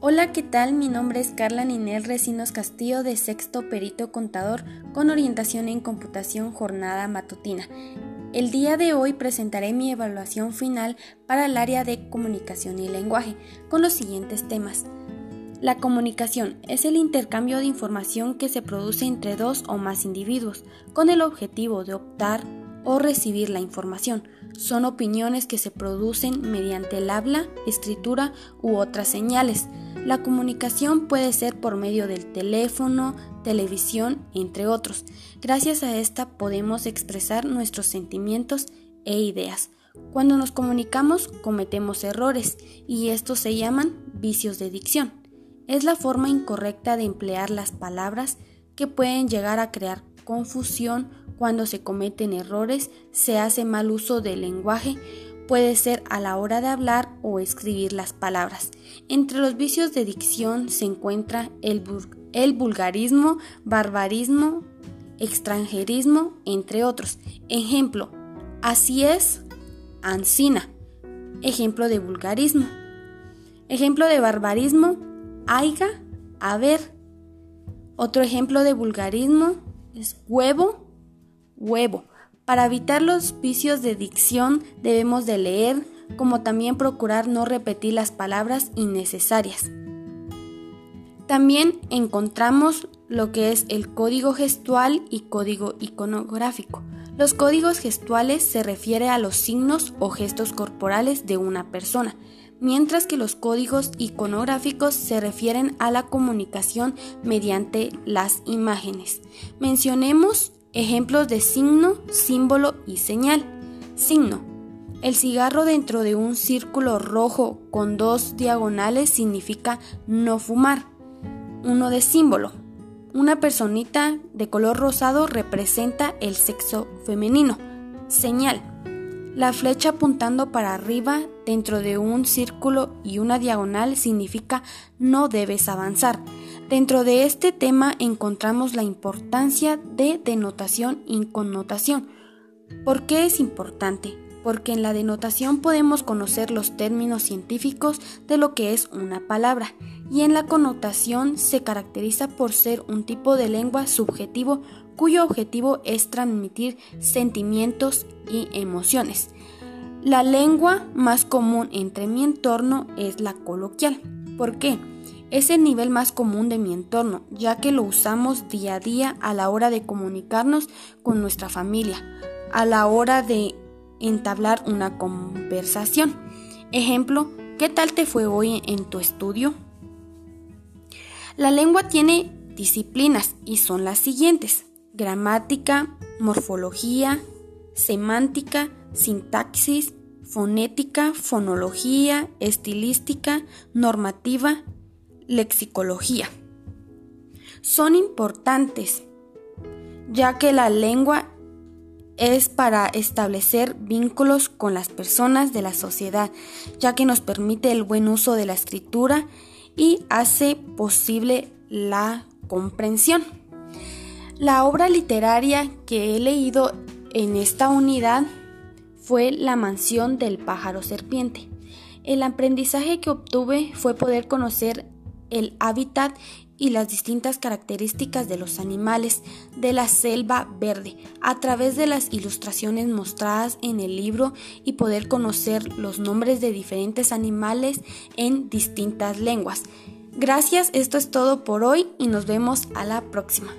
Hola, ¿qué tal? Mi nombre es Carla Ninel Recinos Castillo de Sexto Perito Contador con orientación en computación jornada matutina. El día de hoy presentaré mi evaluación final para el área de comunicación y lenguaje con los siguientes temas. La comunicación es el intercambio de información que se produce entre dos o más individuos con el objetivo de optar o recibir la información. Son opiniones que se producen mediante el habla, escritura u otras señales. La comunicación puede ser por medio del teléfono, televisión, entre otros. Gracias a esta podemos expresar nuestros sentimientos e ideas. Cuando nos comunicamos cometemos errores y estos se llaman vicios de dicción. Es la forma incorrecta de emplear las palabras que pueden llegar a crear confusión cuando se cometen errores, se hace mal uso del lenguaje, puede ser a la hora de hablar o escribir las palabras. Entre los vicios de dicción se encuentra el, el vulgarismo, barbarismo, extranjerismo, entre otros. Ejemplo, así es, ansina. Ejemplo de vulgarismo. Ejemplo de barbarismo, aiga, a ver. Otro ejemplo de vulgarismo es huevo, huevo. Para evitar los vicios de dicción debemos de leer, como también procurar no repetir las palabras innecesarias. También encontramos lo que es el código gestual y código iconográfico. Los códigos gestuales se refiere a los signos o gestos corporales de una persona, mientras que los códigos iconográficos se refieren a la comunicación mediante las imágenes. Mencionemos ejemplos de signo, símbolo y señal. Signo. El cigarro dentro de un círculo rojo con dos diagonales significa no fumar. Uno de símbolo. Una personita de color rosado representa el sexo femenino. Señal. La flecha apuntando para arriba dentro de un círculo y una diagonal significa no debes avanzar. Dentro de este tema encontramos la importancia de denotación y connotación. ¿Por qué es importante? Porque en la denotación podemos conocer los términos científicos de lo que es una palabra y en la connotación se caracteriza por ser un tipo de lengua subjetivo cuyo objetivo es transmitir sentimientos y emociones. La lengua más común entre mi entorno es la coloquial. ¿Por qué? Es el nivel más común de mi entorno, ya que lo usamos día a día a la hora de comunicarnos con nuestra familia, a la hora de entablar una conversación. Ejemplo, ¿qué tal te fue hoy en tu estudio? La lengua tiene disciplinas y son las siguientes. Gramática, morfología, semántica, sintaxis, fonética, fonología, estilística, normativa, lexicología. Son importantes, ya que la lengua es para establecer vínculos con las personas de la sociedad, ya que nos permite el buen uso de la escritura y hace posible la comprensión. La obra literaria que he leído en esta unidad fue La mansión del pájaro serpiente. El aprendizaje que obtuve fue poder conocer el hábitat y las distintas características de los animales de la selva verde a través de las ilustraciones mostradas en el libro y poder conocer los nombres de diferentes animales en distintas lenguas. Gracias, esto es todo por hoy y nos vemos a la próxima.